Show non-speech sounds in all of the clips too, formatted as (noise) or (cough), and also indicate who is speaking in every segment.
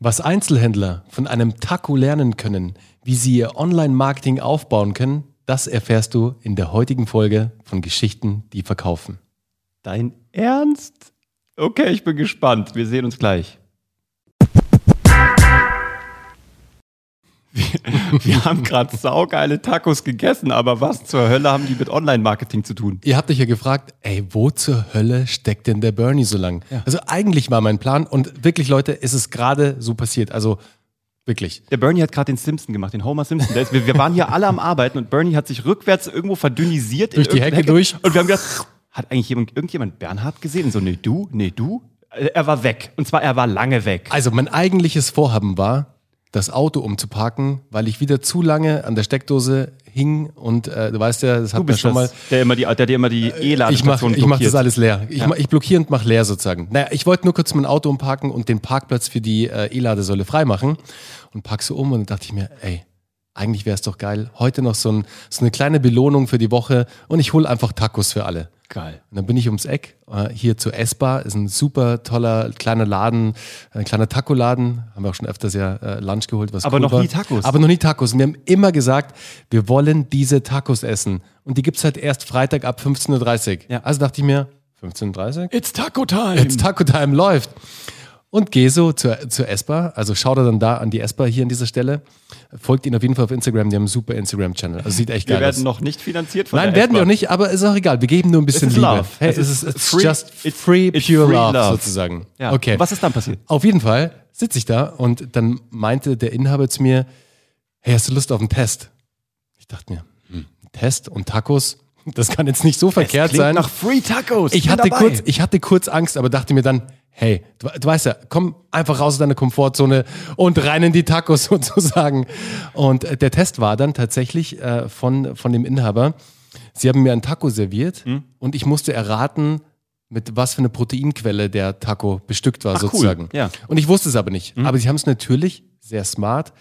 Speaker 1: Was Einzelhändler von einem Taco lernen können, wie sie ihr Online-Marketing aufbauen können, das erfährst du in der heutigen Folge von Geschichten, die verkaufen.
Speaker 2: Dein Ernst? Okay, ich bin gespannt. Wir sehen uns gleich. Wir, wir haben gerade saugeile Tacos gegessen, aber was zur Hölle haben die mit Online-Marketing zu tun?
Speaker 1: Ihr habt euch ja gefragt, ey, wo zur Hölle steckt denn der Bernie so lang?
Speaker 2: Ja.
Speaker 1: Also eigentlich war mein Plan und wirklich, Leute, ist es gerade so passiert. Also wirklich.
Speaker 2: Der Bernie hat gerade den Simpson gemacht, den Homer Simpson. Ist, wir, wir waren hier alle am Arbeiten und Bernie hat sich rückwärts irgendwo verdünnisiert. in
Speaker 1: Durch die
Speaker 2: irgendeine
Speaker 1: Hecke durch.
Speaker 2: Und wir haben gedacht, hat eigentlich jemand, irgendjemand Bernhard gesehen? Und so, nee, du, nee, du. Er war weg. Und zwar, er war lange weg.
Speaker 1: Also mein eigentliches Vorhaben war, das Auto umzuparken, weil ich wieder zu lange an der Steckdose hing und äh, du weißt ja, das hat
Speaker 2: bist
Speaker 1: schon mal.
Speaker 2: das, der immer die, der dir immer die
Speaker 1: Ich mache
Speaker 2: E-Ladestation
Speaker 1: ich mach das alles leer. Ich,
Speaker 2: Ja.
Speaker 1: ich blockiere und mache leer sozusagen. Naja, ich wollte nur kurz mein Auto umparken und den Parkplatz für die äh, E-Ladesäule freimachen und pack so um und dann dachte ich mir, ey, eigentlich wäre es doch geil. Heute noch so, ein, so eine kleine Belohnung für die Woche und ich hole einfach Tacos für alle.
Speaker 2: Geil.
Speaker 1: Und dann bin ich ums Eck, äh, hier zur Esbar, ist ein super toller kleiner Laden, ein kleiner Taco-Laden. Haben wir auch schon öfters ja äh, Lunch geholt, was
Speaker 2: Aber
Speaker 1: cool
Speaker 2: noch
Speaker 1: war.
Speaker 2: nie Tacos.
Speaker 1: Aber noch nie Tacos. Und wir haben immer gesagt, wir wollen diese Tacos essen. Und die gibt's halt erst Freitag ab 15.30 Uhr.
Speaker 2: Ja.
Speaker 1: Also dachte ich mir, 15.30 Uhr?
Speaker 2: It's Taco Time.
Speaker 1: Jetzt Taco Time läuft. Und gehe so zur, zur Esper, also schau da dann da an die Esper hier an dieser Stelle. Folgt ihnen auf jeden Fall auf Instagram, die haben einen super Instagram-Channel. Also sieht echt
Speaker 2: wir
Speaker 1: geil
Speaker 2: werden
Speaker 1: aus.
Speaker 2: noch nicht finanziert von
Speaker 1: Nein, werden wir
Speaker 2: S-Bahn.
Speaker 1: auch nicht, aber ist auch egal. Wir geben nur ein bisschen Liebe.
Speaker 2: love.
Speaker 1: Hey,
Speaker 2: Es ist
Speaker 1: it's
Speaker 2: free-
Speaker 1: just
Speaker 2: it's-
Speaker 1: free,
Speaker 2: it's
Speaker 1: pure
Speaker 2: free
Speaker 1: love,
Speaker 2: love.
Speaker 1: sozusagen.
Speaker 2: Ja.
Speaker 1: Okay.
Speaker 2: Was ist dann passiert?
Speaker 1: Auf jeden Fall sitze ich da und dann meinte der Inhaber zu mir, hey, hast du Lust auf einen Test? Ich dachte mir, hm, Test und Tacos, das kann jetzt nicht so verkehrt sein.
Speaker 2: nach Free Tacos.
Speaker 1: Ich
Speaker 2: Bin
Speaker 1: hatte,
Speaker 2: dabei.
Speaker 1: kurz, ich hatte kurz Angst, aber dachte mir dann, hey, du, du weißt ja, komm einfach raus aus deiner Komfortzone und rein in die Tacos (laughs) sozusagen. Und äh, der Test war dann tatsächlich äh, von, von dem Inhaber. Sie haben mir einen Taco serviert
Speaker 2: Hm?
Speaker 1: und ich musste erraten, mit was für eine Proteinquelle der Taco bestückt war,
Speaker 2: Ach, cool.
Speaker 1: sozusagen.
Speaker 2: Ja. Hm?
Speaker 1: Und ich wusste es aber nicht. Aber sie haben es natürlich sehr smart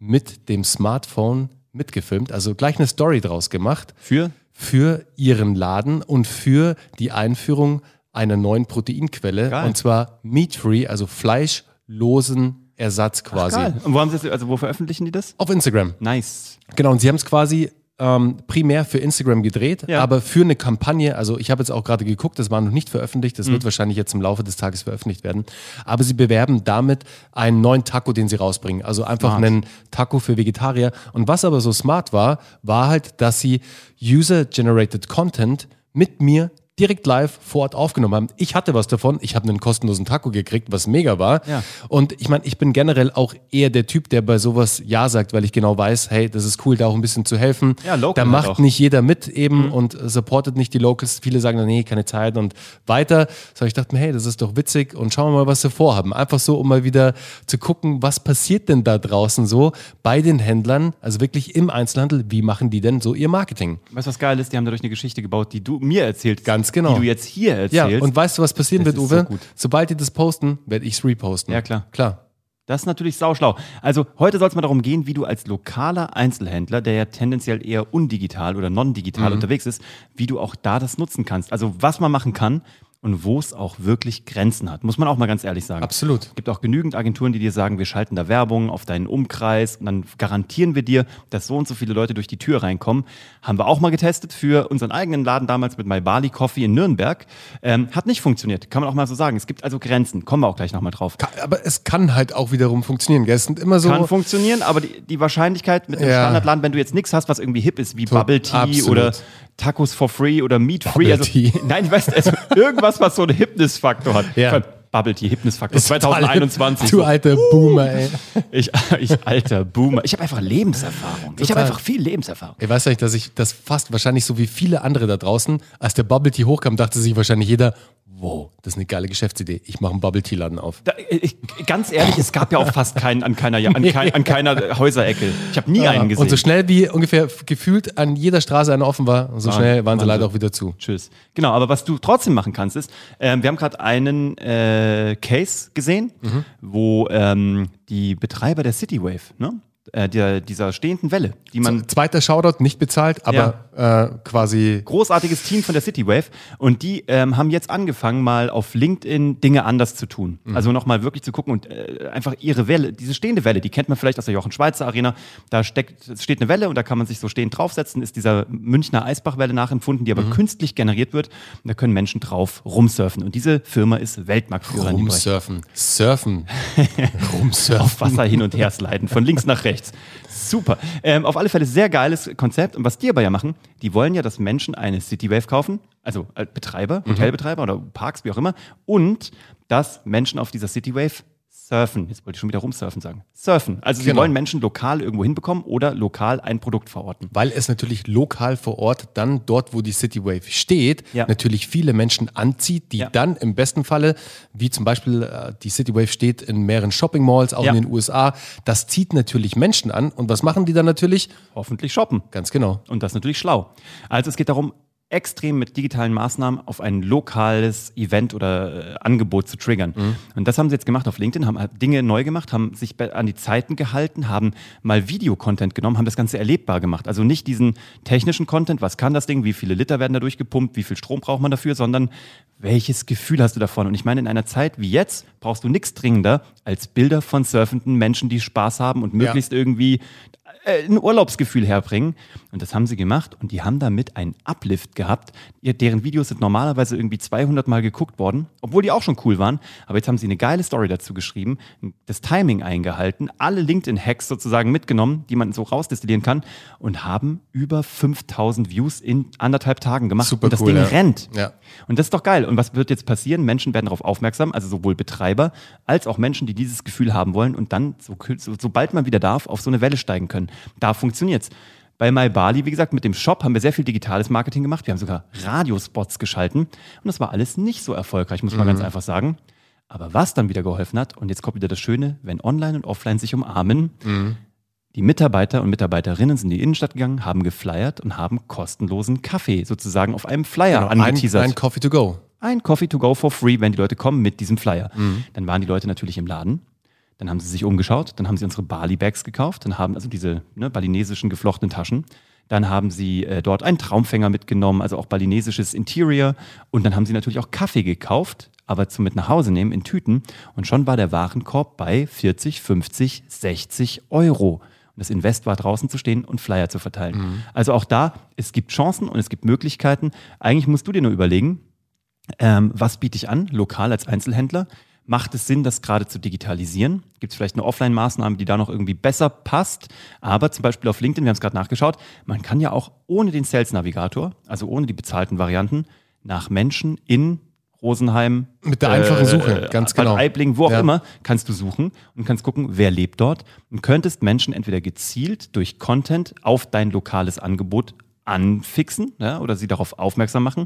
Speaker 1: mit dem Smartphone mitgefilmt, also gleich eine Story draus gemacht
Speaker 2: Für?
Speaker 1: für ihren Laden und für die Einführung einer neuen Proteinquelle
Speaker 2: Geil.
Speaker 1: und zwar meat-free, also fleischlosen Ersatz quasi.
Speaker 2: Geil. Und wo haben sie das, also wo veröffentlichen die das?
Speaker 1: Auf Instagram.
Speaker 2: Nice.
Speaker 1: Genau, und sie haben es quasi ähm, primär für Instagram gedreht,
Speaker 2: Ja.
Speaker 1: aber für eine Kampagne, also ich habe jetzt auch gerade geguckt, das war noch nicht veröffentlicht,
Speaker 2: Mhm.
Speaker 1: das wird wahrscheinlich jetzt im Laufe des Tages veröffentlicht werden, aber sie bewerben damit einen neuen Taco, den sie rausbringen, also einfach
Speaker 2: Smart.
Speaker 1: einen Taco für Vegetarier. Und was aber so smart war, war halt, dass sie User-Generated Content mit mir direkt live vor Ort aufgenommen haben. Ich hatte was davon. Ich habe einen kostenlosen Taco gekriegt, was mega war.
Speaker 2: Ja.
Speaker 1: Und ich meine, ich bin generell auch eher der Typ, der bei sowas Ja sagt, weil ich genau weiß, hey, das ist cool, da auch ein bisschen zu helfen.
Speaker 2: Ja, local
Speaker 1: da
Speaker 2: halt
Speaker 1: macht
Speaker 2: auch. Mhm.
Speaker 1: nicht jeder mit eben und äh, supportet nicht die Locals. Viele sagen dann, nee, keine Zeit und weiter. So, ich dachte mir, hey, das ist doch witzig und schauen wir mal, was sie vorhaben. Einfach so, um mal wieder zu gucken, was passiert denn da draußen so bei den Händlern, also wirklich im Einzelhandel, wie machen die denn so ihr Marketing?
Speaker 2: Weißt du, was geil ist? Die haben dadurch eine Geschichte gebaut, die du mir erzählst.
Speaker 1: Ganz genau.
Speaker 2: Die du jetzt hier
Speaker 1: Ja,
Speaker 2: erzählst.
Speaker 1: und weißt du, was passieren
Speaker 2: Das
Speaker 1: wird,
Speaker 2: so
Speaker 1: Uwe?
Speaker 2: gut.
Speaker 1: Sobald die das posten, werde ich es reposten.
Speaker 2: Ja, klar.
Speaker 1: Klar.
Speaker 2: Das ist natürlich sauschlau. Also heute soll es mal darum gehen, wie du als lokaler Einzelhändler, der ja tendenziell eher undigital oder non-digital
Speaker 1: Mhm.
Speaker 2: unterwegs ist, wie du auch da das nutzen kannst. Also was man machen kann und wo es auch wirklich Grenzen hat, muss man auch mal ganz ehrlich sagen.
Speaker 1: Absolut.
Speaker 2: Es gibt auch genügend Agenturen, die dir sagen, wir schalten da Werbung auf deinen Umkreis und dann garantieren wir dir, dass so und so viele Leute durch die Tür reinkommen. Haben wir auch mal getestet für unseren eigenen Laden damals mit My Bali Coffee in Nürnberg. Ähm, hat nicht funktioniert, kann man auch mal so sagen. Es gibt also Grenzen, kommen wir auch gleich nochmal drauf.
Speaker 1: Aber es kann halt auch wiederum funktionieren. Gell? Es sind immer so.
Speaker 2: Kann funktionieren, aber die, die Wahrscheinlichkeit mit dem
Speaker 1: Ja.
Speaker 2: Standardladen, wenn du jetzt nichts hast, was irgendwie hip ist, wie
Speaker 1: So,
Speaker 2: Bubble Tea
Speaker 1: absolut.
Speaker 2: oder Tacos for free oder Meat free,
Speaker 1: Bubble
Speaker 2: also
Speaker 1: Tea. (laughs)
Speaker 2: nein, ich weiß, also irgendwas, was so einen Hipness-Faktor hat.
Speaker 1: Ja.
Speaker 2: Bubble Tea, Hipness-Faktor 2021.
Speaker 1: Du alter Boomer, ey. (laughs)
Speaker 2: Ich, ich alter Boomer. Ich habe einfach Lebenserfahrung. Ich habe
Speaker 1: Total.
Speaker 2: einfach viel Lebenserfahrung.
Speaker 1: Ich weiß nicht, dass ich das fast wahrscheinlich so wie viele andere da draußen, als der Bubble Tea hochkam, dachte sich wahrscheinlich jeder, wow, das ist eine geile Geschäftsidee. Ich mache einen Bubble Tea Laden auf.
Speaker 2: Da, ich, ganz ehrlich, es gab ja auch fast keinen an keiner, an, (laughs) kein, an keiner Häuserecke. Ich habe nie einen gesehen.
Speaker 1: Und so schnell wie ungefähr gefühlt an jeder Straße einer offen war, so
Speaker 2: Ah,
Speaker 1: schnell waren sie leider auch wieder zu.
Speaker 2: Tschüss. Genau, aber was du trotzdem machen kannst, ist, ähm, wir haben gerade einen äh, Case gesehen,
Speaker 1: Mhm.
Speaker 2: wo ähm, die Betreiber der Citywave, ne? Äh, der, dieser stehenden Welle, die man.
Speaker 1: Zweiter Shoutout, nicht bezahlt, aber äh, quasi.
Speaker 2: Großartiges Team von der Citywave und die ähm, haben jetzt angefangen, mal auf LinkedIn Dinge anders zu tun.
Speaker 1: Mhm.
Speaker 2: Also nochmal wirklich zu gucken und äh, einfach ihre Welle, diese stehende Welle, die kennt man vielleicht aus der Jochen Schweizer Arena. Da steckt, es steht eine Welle und da kann man sich so stehend draufsetzen, ist dieser Münchner Eisbachwelle nachempfunden, die aber
Speaker 1: Mhm.
Speaker 2: künstlich generiert wird. Und da können Menschen drauf rumsurfen. Und diese Firma ist Weltmarktführer.
Speaker 1: Rumsurfen. Surfen. (laughs) Rumsurfen.
Speaker 2: auf Wasser hin und her sliden, von links nach rechts. Super. Ähm, auf alle Fälle sehr geiles Konzept. Und was die aber ja machen, die wollen ja, dass Menschen eine Citywave kaufen, also äh, Betreiber,
Speaker 1: Mhm.
Speaker 2: Hotelbetreiber oder Parks, wie auch immer, und dass Menschen auf dieser Citywave surfen. Jetzt wollte ich schon wieder rumsurfen sagen. Surfen. Also sie
Speaker 1: Genau.
Speaker 2: wollen Menschen lokal irgendwo hinbekommen oder lokal ein Produkt verorten.
Speaker 1: Weil es natürlich lokal vor Ort dann dort, wo die Citywave steht,
Speaker 2: Ja.
Speaker 1: natürlich viele Menschen anzieht, die
Speaker 2: Ja.
Speaker 1: dann im besten Falle, wie zum Beispiel äh, die Citywave steht in mehreren Shopping Malls, auch
Speaker 2: Ja.
Speaker 1: in den USA, das zieht natürlich Menschen an. Und was machen die dann natürlich?
Speaker 2: Hoffentlich shoppen.
Speaker 1: Ganz genau.
Speaker 2: Und das ist natürlich schlau. Also es geht darum, extrem mit digitalen Maßnahmen auf ein lokales Event oder äh, Angebot zu triggern. Und das haben sie jetzt gemacht auf LinkedIn, haben Dinge neu gemacht, haben sich an die Zeiten gehalten, haben mal Videocontent genommen, haben das Ganze erlebbar gemacht. Also nicht diesen technischen Content, was kann das Ding, wie viele Liter werden da durchgepumpt, wie viel Strom braucht man dafür, sondern welches Gefühl hast du davon? Und ich meine, in einer Zeit wie jetzt brauchst du nichts dringender als Bilder von surfenden Menschen, die Spaß haben und möglichst irgendwie äh, ein Urlaubsgefühl herbringen. Und das haben sie gemacht und die haben damit einen Uplift gehabt. Deren Videos sind normalerweise irgendwie 200 Mal geguckt worden, obwohl die auch schon cool waren. Aber jetzt haben sie eine geile Story dazu geschrieben, das Timing eingehalten, alle LinkedIn-Hacks sozusagen mitgenommen, die man so rausdestillieren kann und haben über 5000 Views in anderthalb Tagen gemacht.
Speaker 1: Super
Speaker 2: und das
Speaker 1: cool,
Speaker 2: Ding
Speaker 1: ja.
Speaker 2: rennt.
Speaker 1: Ja.
Speaker 2: Und das ist doch geil. Und was wird jetzt passieren? Menschen werden darauf aufmerksam, also sowohl Betreiber als auch Menschen, die dieses Gefühl haben wollen und dann, so, so, sobald man wieder darf, auf so eine Welle steigen können. Da funktioniert's. Bei MyBali, wie gesagt, mit dem Shop haben wir sehr viel digitales Marketing gemacht. Wir haben sogar Radiospots geschalten und das war alles nicht so erfolgreich, muss man ganz einfach sagen. Aber was dann wieder geholfen hat, und jetzt kommt wieder das Schöne, wenn Online und Offline sich umarmen, die Mitarbeiter und Mitarbeiterinnen sind in die Innenstadt gegangen, haben geflyert und haben kostenlosen Kaffee sozusagen auf einem Flyer
Speaker 1: Genau, ein,
Speaker 2: angeteasert
Speaker 1: ein Coffee to go.
Speaker 2: ein Coffee to go for free, wenn die Leute kommen mit diesem Flyer. Dann waren die Leute natürlich im Laden. Dann haben sie sich umgeschaut, dann haben sie unsere Bali-Bags gekauft, dann haben also diese ne, balinesischen geflochtenen Taschen. Dann haben sie äh, dort einen Traumfänger mitgenommen, also auch balinesisches Interior. Und dann haben sie natürlich auch Kaffee gekauft, aber zum mit nach Hause nehmen in Tüten. Und schon war der Warenkorb bei 40, 50, 60 Euro. Und das Invest war draußen zu stehen und Flyer zu verteilen. Also auch da, es gibt Chancen und es gibt Möglichkeiten. Eigentlich musst du dir nur überlegen, ähm, was biete ich an, lokal als Einzelhändler? Macht es Sinn, das gerade zu digitalisieren? Gibt es vielleicht eine Offline-Maßnahme, die da noch irgendwie besser passt? Aber zum Beispiel auf LinkedIn, wir haben es gerade nachgeschaut, man kann ja auch ohne den Sales-Navigator, also ohne die bezahlten Varianten, nach Menschen in Rosenheim,
Speaker 1: Mit der einfachen Suche, ganz
Speaker 2: Bad
Speaker 1: genau.
Speaker 2: Aibling, wo auch
Speaker 1: Ja.
Speaker 2: immer, kannst du suchen und kannst gucken, wer lebt dort und könntest Menschen entweder gezielt durch Content auf dein lokales Angebot anfixen ja, oder sie darauf aufmerksam machen.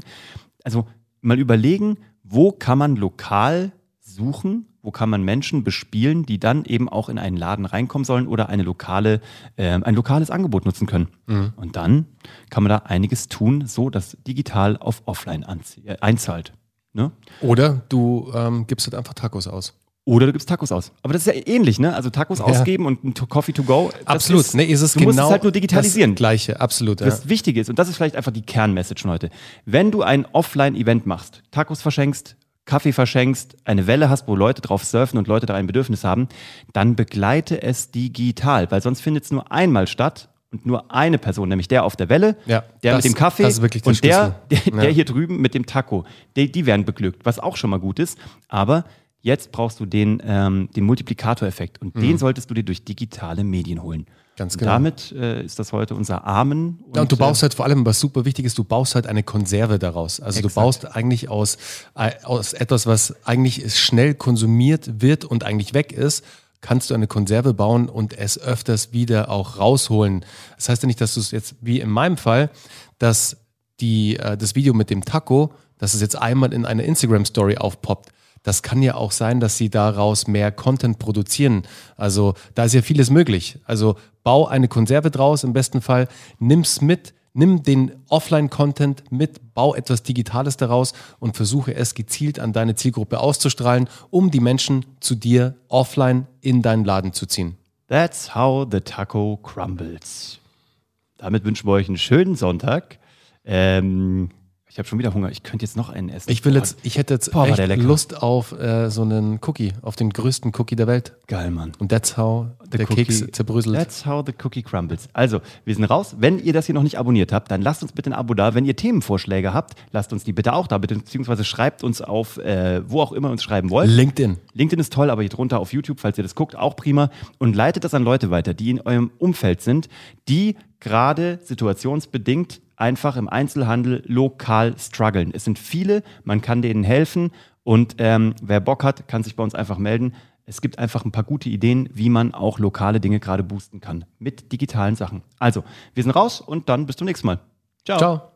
Speaker 2: Also mal überlegen, wo kann man lokal suchen, wo kann man Menschen bespielen, die dann eben auch in einen Laden reinkommen sollen oder eine lokale, ähm, ein lokales Angebot nutzen können.
Speaker 1: Mhm.
Speaker 2: Und dann kann man da einiges tun, so dass digital auf offline äh, einzahlt. Ne?
Speaker 1: Oder du ähm, gibst halt einfach Tacos aus.
Speaker 2: Oder du gibst Tacos aus. Aber das ist ja ähnlich, ne? Also Tacos ausgeben und ein Coffee to go.
Speaker 1: Absolut.
Speaker 2: Ist,
Speaker 1: nee, ist es
Speaker 2: du
Speaker 1: genau
Speaker 2: musst es halt nur digitalisieren.
Speaker 1: Das Gleiche, absolut. Ja.
Speaker 2: Das Wichtige ist, und das ist vielleicht einfach die Kernmessage von heute, wenn du ein Offline-Event machst, Tacos verschenkst, Kaffee verschenkst, eine Welle hast, wo Leute drauf surfen und Leute da ein Bedürfnis haben, dann begleite es digital, weil sonst findet es nur einmal statt und nur eine Person, nämlich der auf der Welle,
Speaker 1: Ja,
Speaker 2: der
Speaker 1: das-
Speaker 2: mit dem Kaffee
Speaker 1: der
Speaker 2: und der, der, der
Speaker 1: Ja.
Speaker 2: hier drüben mit dem Taco. Die, die werden beglückt, was auch schon mal gut ist. Aber jetzt brauchst du den, ähm, den Multiplikatoreffekt und den solltest du dir durch digitale Medien holen.
Speaker 1: Mhm. Ganz
Speaker 2: Und
Speaker 1: genau.
Speaker 2: damit äh, ist das heute unser Amen.
Speaker 1: Ja, und du
Speaker 2: äh,
Speaker 1: baust halt vor allem, was super wichtig ist, du baust halt eine Konserve daraus. Also
Speaker 2: Exakt.
Speaker 1: du baust eigentlich aus, äh, aus etwas, was eigentlich schnell konsumiert wird und eigentlich weg ist, kannst du eine Konserve bauen und es öfters wieder auch rausholen. Das heißt ja nicht, dass du es jetzt, wie in meinem Fall, dass die, äh, das Video mit dem Taco, dass es jetzt einmal in einer Instagram-Story aufpoppt. Das kann ja auch sein, dass sie daraus mehr Content produzieren. Also da ist ja vieles möglich. Also bau eine Konserve draus im besten Fall, nimm's mit, nimm den Offline-Content mit, bau etwas Digitales daraus und versuche es gezielt an deine Zielgruppe auszustrahlen, um die Menschen zu dir offline in deinen Laden zu ziehen.
Speaker 2: That's how the taco crumbles. Damit wünschen wir euch einen schönen Sonntag. Ähm, ich habe schon wieder Hunger. Ich könnte jetzt noch einen essen.
Speaker 1: Ich will jetzt, ich hätte jetzt
Speaker 2: Boah,
Speaker 1: echt. Lust auf äh, so einen Cookie, auf den größten Cookie der Welt.
Speaker 2: Geil, Mann.
Speaker 1: Und that's how der
Speaker 2: cookie-
Speaker 1: Keks zerbröselt.
Speaker 2: That's how the cookie crumbles. Also, wir sind raus. Wenn ihr das hier noch nicht abonniert habt, dann lasst uns bitte ein Abo da. Wenn ihr Themenvorschläge habt, lasst uns die bitte auch da, bitte, beziehungsweise schreibt uns auf, äh, wo auch immer ihr uns schreiben wollt.
Speaker 1: LinkedIn.
Speaker 2: LinkedIn ist toll, aber hier drunter auf YouTube, falls ihr das guckt, auch prima. Und leitet das an Leute weiter, die in eurem Umfeld sind, die gerade situationsbedingt einfach im Einzelhandel lokal strugglen. Es sind viele, man kann denen helfen und ähm, wer Bock hat, kann sich bei uns einfach melden. Es gibt einfach ein paar gute Ideen, wie man auch lokale Dinge gerade boosten kann mit digitalen Sachen. Also, wir sind raus und dann bis zum nächsten Mal. Ciao.
Speaker 1: Ciao.